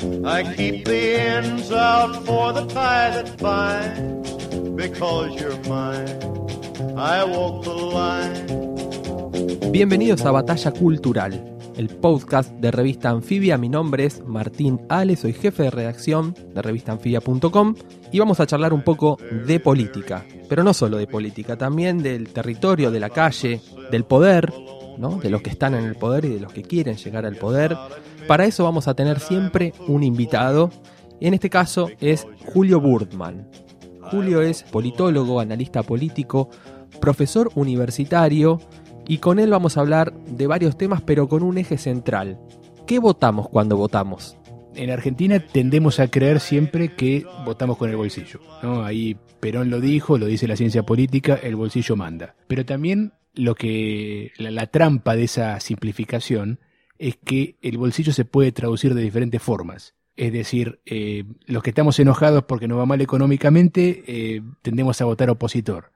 I keep the ends out for the tie that binds. Because you're mine, I walk the line. Bienvenidos a Batalla Cultural, el podcast de revista Anfibia. Mi nombre es Martín Ale, soy jefe de redacción de revistaanfibia.com y vamos a charlar un poco de política, pero no solo de política, también del territorio, de la calle, del poder, ¿no? de los que están en el poder y de los que quieren llegar al poder. Para eso vamos a tener siempre un invitado, en este caso es Julio Burdman. Julio es politólogo, analista político, profesor universitario y con él vamos a hablar de varios temas pero con un eje central. ¿Qué votamos cuando votamos? En Argentina tendemos a creer siempre que votamos con el bolsillo. Ahí Perón lo dijo, lo dice la ciencia política, el bolsillo manda. Pero también lo que la, trampa de esa simplificación es que el bolsillo se puede traducir de diferentes formas. Es decir, eh, los que estamos enojados porque nos va mal económicamente, eh, tendemos a votar opositor.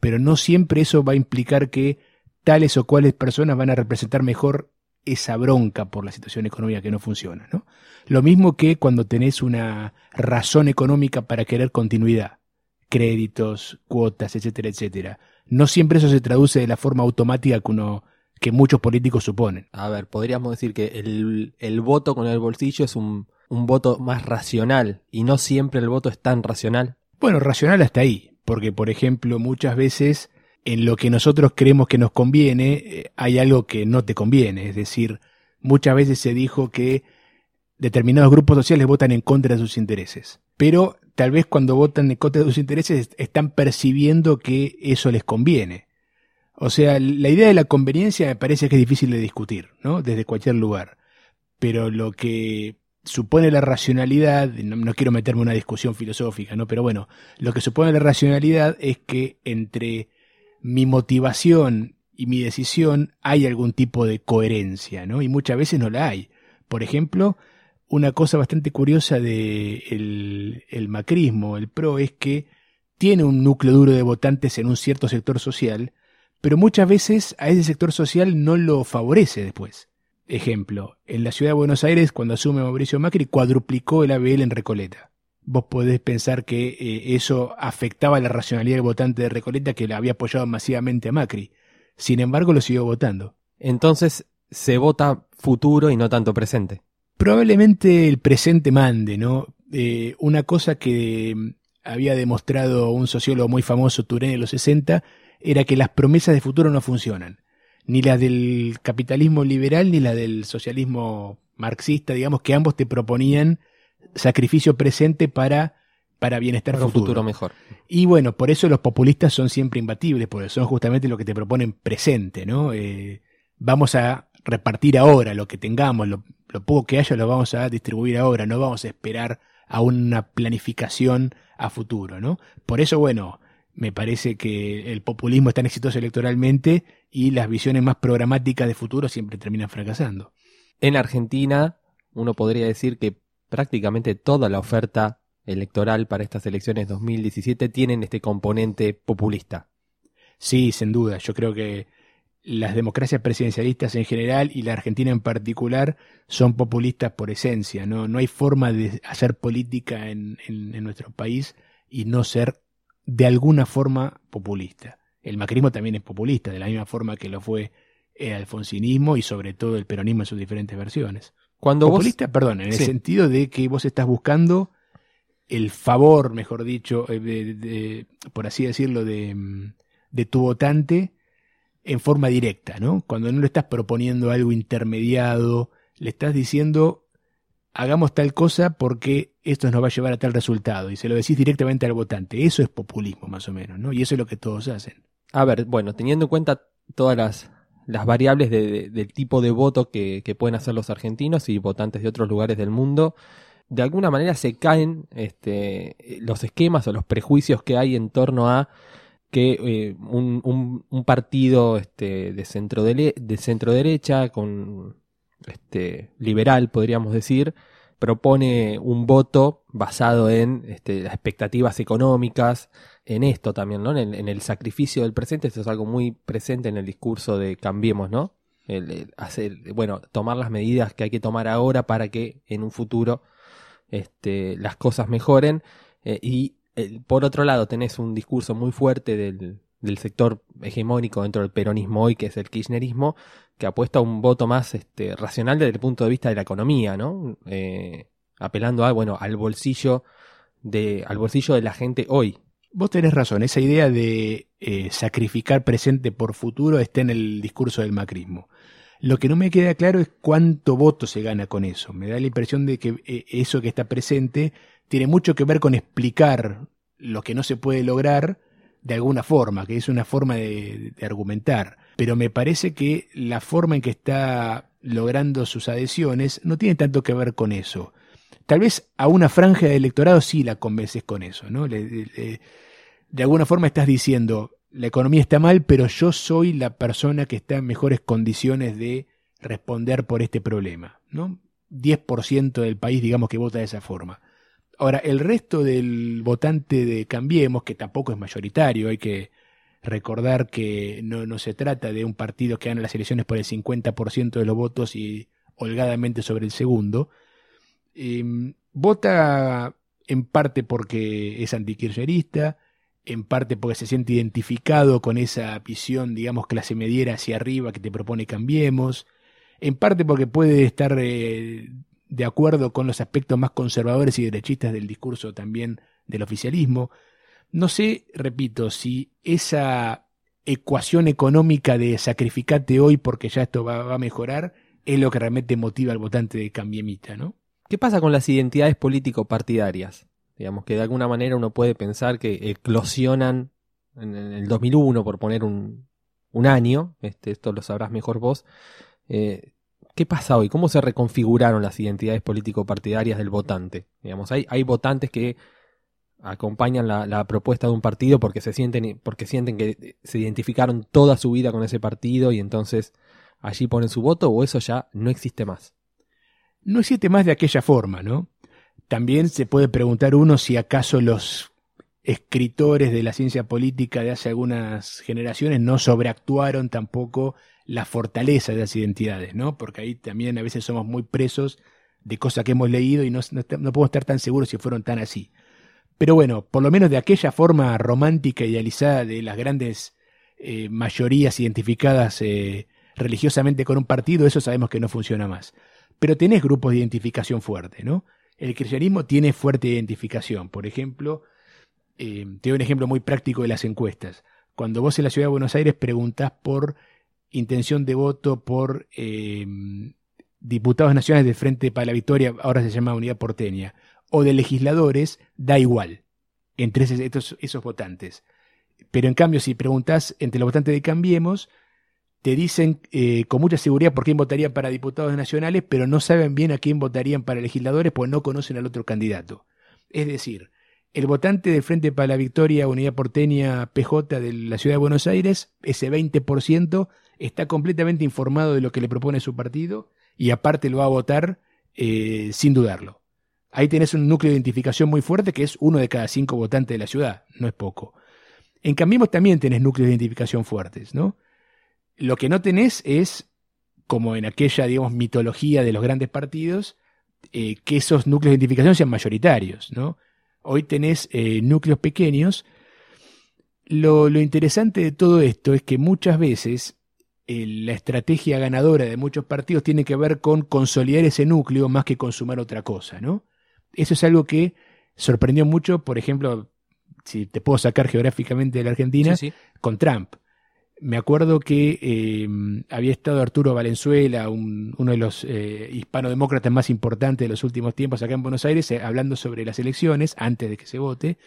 Pero no siempre eso va a implicar que tales o cuales personas van a representar mejor esa bronca por la situación económica que no funciona. ¿no? Lo mismo que cuando tenés una razón económica para querer continuidad, créditos, cuotas, etcétera, etcétera. No siempre eso se traduce de la forma automática que uno que muchos políticos suponen. A ver, podríamos decir que el, el voto con el bolsillo es un, un voto más racional y no siempre el voto es tan racional. Bueno, racional hasta ahí, porque por ejemplo muchas veces en lo que nosotros creemos que nos conviene eh, hay algo que no te conviene, es decir, muchas veces se dijo que determinados grupos sociales votan en contra de sus intereses, pero tal vez cuando votan en contra de sus intereses están percibiendo que eso les conviene. O sea, la idea de la conveniencia me parece que es difícil de discutir, ¿no? Desde cualquier lugar. Pero lo que supone la racionalidad, no, no, quiero meterme en una discusión filosófica, ¿no? Pero bueno, lo que supone la racionalidad es que entre mi motivación y mi decisión hay algún tipo de coherencia, ¿no? Y muchas veces no la hay. Por ejemplo, una cosa bastante curiosa de el, el macrismo, el PRO, es que tiene un núcleo duro de votantes en un cierto sector social, pero muchas veces a ese sector social no lo favorece después. Ejemplo, en la ciudad de Buenos Aires, cuando asume Mauricio Macri, cuadruplicó el ABL en Recoleta. Vos podés pensar que eh, eso afectaba la racionalidad del votante de Recoleta que le había apoyado masivamente a Macri. Sin embargo, lo siguió votando. Entonces, se vota futuro y no tanto presente. Probablemente el presente mande, ¿no? Eh, una cosa que mm, había demostrado un sociólogo muy famoso, Turén, en los 60, era que las promesas de futuro no funcionan. Ni las del capitalismo liberal ni las del socialismo marxista, digamos que ambos te proponían sacrificio presente para, para bienestar Para un futuro. futuro mejor. Y bueno, por eso los populistas son siempre imbatibles, porque son justamente lo que te proponen presente, ¿no? Eh, vamos a repartir ahora lo que tengamos, lo, lo poco que haya lo vamos a distribuir ahora, no vamos a esperar a una planificación a futuro, ¿no? Por eso, bueno, me parece que el populismo es tan exitoso electoralmente y las visiones más programáticas de futuro siempre terminan fracasando. En Argentina, uno podría decir que prácticamente toda la oferta electoral para estas elecciones 2017 tienen este componente populista. Sí, sin duda. Yo creo que las democracias presidencialistas en general y la Argentina en particular son populistas por esencia. No, no hay forma de hacer política en, en, en nuestro país y no ser de alguna forma populista. El macrismo también es populista, de la misma forma que lo fue el alfonsinismo y sobre todo el peronismo en sus diferentes versiones. Cuando populista, vos... perdón, en Sí. el sentido de que vos estás buscando el favor, mejor dicho, eh, de- de- por así decirlo, de, mm, de tu votante en forma directa, ¿no? Cuando no le estás proponiendo algo intermediado, le estás diciendo hagamos tal cosa porque esto nos va a llevar a tal resultado y se lo decís directamente al votante. Eso es populismo más o menos, ¿no? Y eso es lo que todos hacen. A ver, bueno, teniendo en cuenta todas las, las variables de- de- del tipo de voto que, que pueden hacer los argentinos y votantes de otros lugares del mundo, de alguna manera se caen este, los esquemas o los prejuicios que hay en torno a que eh, un, un, partido este, de, centro de, de centro derecha, con este, liberal podríamos decir, propone un voto basado en este, las expectativas económicas, en esto también, ¿no? En, el sacrificio del presente, esto es algo muy presente en el discurso de Cambiemos, ¿no? El, hacer, bueno, tomar las medidas que hay que tomar ahora para que en un futuro este, las cosas mejoren. Eh, y por otro lado, tenés un discurso muy fuerte del, del sector hegemónico dentro del peronismo hoy, que es el kirchnerismo, que apuesta a un voto más este, racional desde el punto de vista de la economía, ¿no? Eh, apelando a, bueno, al bolsillo de, al bolsillo de la gente hoy. Vos tenés razón, esa idea de eh, sacrificar presente por futuro está en el discurso del macrismo. Lo que no me queda claro es cuánto voto se gana con eso. Me da la impresión de que eh, eso que está presente tiene mucho que ver con explicar lo que no se puede lograr de alguna forma, que es una forma de, argumentar. Pero me parece que la forma en que está logrando sus adhesiones no tiene tanto que ver con eso. Tal vez a una franja de electorado sí la convences con eso, ¿no? de alguna forma estás diciendo, la economía está mal, pero yo soy la persona que está en mejores condiciones de responder por este problema, ¿no? 10% del país, digamos, que vota de esa forma. Ahora, el resto del votante de Cambiemos, que tampoco es mayoritario, hay que recordar que no, no se trata de un partido que gana las elecciones por el 50% de los votos y holgadamente sobre el segundo, em, vota en parte porque es antikirchnerista, en parte porque se siente identificado con esa visión, digamos, clase mediera hacia arriba que te propone Cambiemos, en parte porque puede estar eh, de acuerdo con los aspectos más conservadores y derechistas del discurso también del oficialismo. No sé, repito, si esa ecuación económica de sacrificate hoy porque ya esto va, a mejorar es lo que realmente motiva al votante de Cambiemita, ¿no? ¿Qué pasa con las identidades político-partidarias? Digamos que de alguna manera uno puede pensar que eclosionan en el 2001, por poner un, un año, este, esto lo sabrás mejor vos, eh, ¿Qué pasa hoy? ¿Cómo se reconfiguraron las identidades político-partidarias del votante? Digamos, hay, hay votantes que acompañan la, propuesta de un partido porque se sienten, porque sienten que se identificaron toda su vida con ese partido y entonces allí ponen su voto o eso ya no existe más. No existe más de aquella forma, ¿no? También se puede preguntar uno si acaso los escritores de la ciencia política de hace algunas generaciones no sobreactuaron tampoco la fortaleza de las identidades, ¿no? Porque ahí también a veces somos muy presos de cosas que hemos leído y no, podemos estar tan seguros si fueron tan así. Pero bueno, por lo menos de aquella forma romántica idealizada de las grandes eh, mayorías identificadas eh, religiosamente con un partido, eso sabemos que no funciona más. Pero tenés grupos de identificación fuerte, ¿no? El cristianismo tiene fuerte identificación. Por ejemplo, eh, te doy un ejemplo muy práctico de las encuestas. Cuando vos en la ciudad de Buenos Aires preguntás por intención de voto por eh, diputados nacionales del Frente para la Victoria, ahora se llama Unidad Porteña, o de legisladores, da igual entre esos, esos votantes. Pero en cambio, si preguntas entre los votantes de Cambiemos, te dicen eh, con mucha seguridad por quién votarían para diputados nacionales, pero no saben bien a quién votarían para legisladores, pues no conocen al otro candidato. Es decir, el votante del Frente para la Victoria, Unidad Porteña, PJ de la Ciudad de Buenos Aires, ese 20%, está completamente informado de lo que le propone su partido y aparte lo va a votar eh, sin dudarlo. Ahí tenés un núcleo de identificación muy fuerte que es uno de cada cinco votantes de la ciudad, no es poco. En Cambiemos también tenés núcleos de identificación fuertes, ¿no? Lo que no tenés es, como en aquella, digamos, mitología de los grandes partidos, eh, que esos núcleos de identificación sean mayoritarios, ¿no? Hoy tenés eh, núcleos pequeños. Lo, lo interesante de todo esto es que muchas veces la estrategia ganadora de muchos partidos tiene que ver con consolidar ese núcleo más que consumar otra cosa, ¿no? Eso es algo que sorprendió mucho, por ejemplo, si te puedo sacar geográficamente de la Argentina, con Trump. Me acuerdo que eh, había estado Arturo Valenzuela, uno de los eh, hispanodemócratas más importantes de los últimos tiempos acá en Buenos Aires, eh, hablando sobre las elecciones antes de que se vote,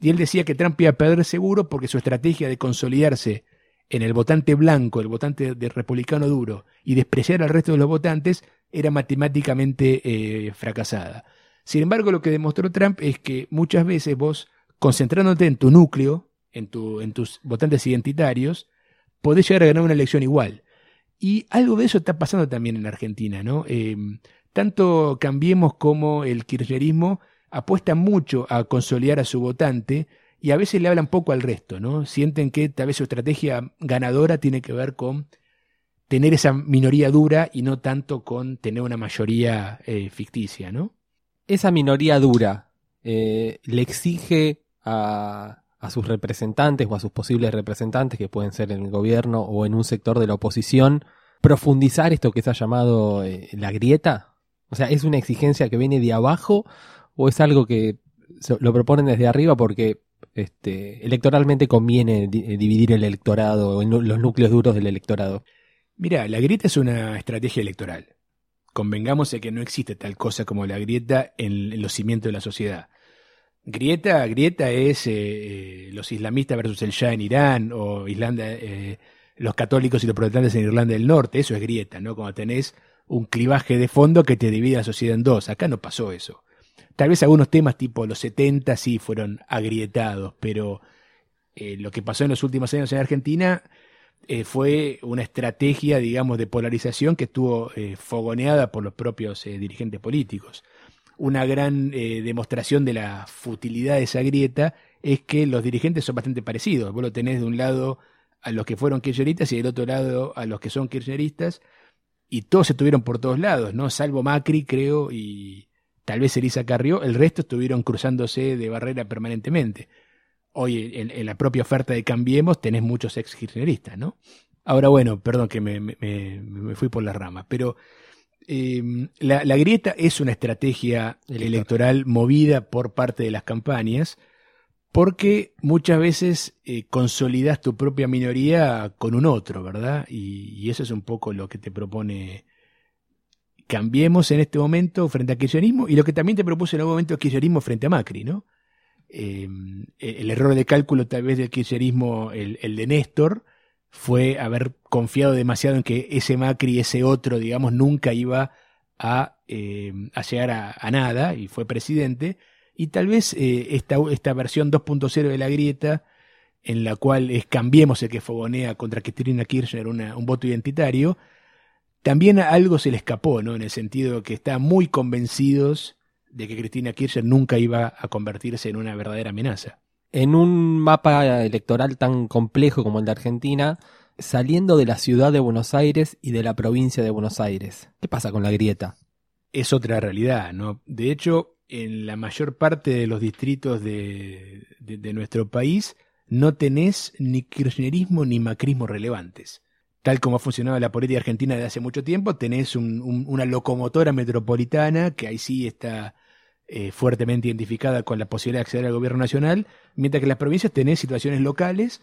y él decía que Trump iba a perder seguro porque su estrategia de consolidarse en el votante blanco, el votante de republicano duro, y despreciar al resto de los votantes, era matemáticamente eh, fracasada. Sin embargo, lo que demostró Trump es que muchas veces vos, concentrándote en tu núcleo, en tus votantes identitarios, podés llegar a ganar una elección igual. Y algo de eso está pasando también en Argentina, ¿no? Eh, tanto Cambiemos como el kirchnerismo apuestan mucho a consolidar a su votante y a veces le hablan poco al resto, ¿no? Sienten que tal vez su estrategia ganadora tiene que ver con tener esa minoría dura y no tanto con tener una mayoría eh, ficticia, ¿no? Esa minoría dura eh, le exige a, a sus representantes o a sus posibles representantes, que pueden ser en el gobierno o en un sector de la oposición, profundizar esto que se ha llamado eh, la grieta? O sea, ¿es una exigencia que viene de abajo o es algo que lo proponen desde arriba porque este, electoralmente conviene eh, dividir el electorado, los núcleos duros del electorado? Mira, la grieta es una estrategia electoral. Convengamos de que no existe tal cosa como la grieta en, los cimientos de la sociedad. Grieta, grieta es eh, eh, los islamistas versus el Shah en Irán o Islanda, los católicos y los protestantes en Irlanda del Norte. Eso es grieta, ¿no? Cuando tenés un clivaje de fondo que te divide la sociedad en dos. Acá no pasó eso. Tal vez algunos temas tipo los 70 sí fueron agrietados, pero eh, lo que pasó en los últimos años en Argentina eh, fue una estrategia, digamos, de polarización que estuvo eh, fogoneada por los propios dirigentes políticos. Una gran demostración de la futilidad de esa grieta es que los dirigentes son bastante parecidos. Vos lo tenés de un lado a los que fueron kirchneristas y del otro lado a los que son kirchneristas, y todos estuvieron por todos lados, ¿no? Salvo Macri, creo, y, tal vez Elisa Carrió, el resto estuvieron cruzándose de barrera permanentemente. Hoy en, la propia oferta de Cambiemos tenés muchos ex kirchneristas, ¿no? Ahora bueno, perdón que me, fui por la rama, pero em, la, grieta es una estrategia electoral. movida por parte de las campañas porque muchas veces eh, consolidas tu propia minoría con un otro, ¿verdad? Y, y, eso es un poco lo que te propone cambiemos en este momento frente al kirchnerismo y lo que también te propuso en algún momento el kirchnerismo frente a Macri, ¿no? Em, el error de cálculo tal vez del kirchnerismo, el, de Néstor, fue haber confiado demasiado en que ese Macri, ese otro, digamos, nunca iba a, em, llegar a, nada y fue presidente. Y tal vez eh, esta, esta versión 2.0 de la grieta, en la cual es cambiemos el que fogonea contra Cristina Kirchner un voto identitario, también algo se le escapó, ¿no? En el sentido que están muy convencidos de que Cristina Kirchner nunca iba a convertirse en una verdadera amenaza. En un mapa electoral tan complejo como el de Argentina, saliendo de la ciudad de Buenos Aires y de la provincia de Buenos Aires, ¿qué pasa con la grieta? Es otra realidad, ¿no? De hecho, en la mayor parte de los distritos de, nuestro país no tenés ni kirchnerismo ni macrismo relevantes tal como ha funcionado la política argentina desde hace mucho tiempo, tenés una locomotora metropolitana que ahí sí está eh, fuertemente identificada con la posibilidad de acceder al gobierno nacional, mientras que las provincias tenés situaciones locales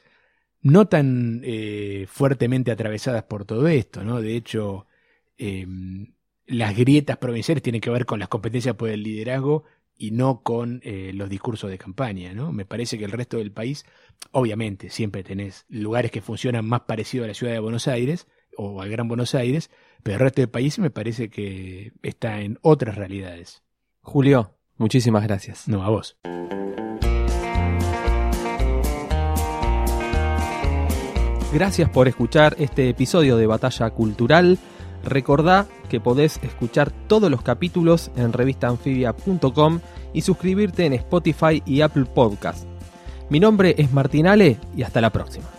no tan eh, fuertemente atravesadas por todo esto, ¿no? De hecho, em, las grietas provinciales tienen que ver con las competencias por el liderazgo y no con eh, los discursos de campaña, ¿no? Me parece que el resto del país, obviamente, siempre tenés lugares que funcionan más parecido a la ciudad de Buenos Aires o al Gran Buenos Aires, pero el resto del país me parece que está en otras realidades. Julio, muchísimas gracias. No, a vos. Gracias por escuchar este episodio de Batalla Cultural. Recordá que podés escuchar todos los capítulos en revistanfibia.com y suscribirte en Spotify y Apple Podcast. Mi nombre es Martín Ale y hasta la próxima.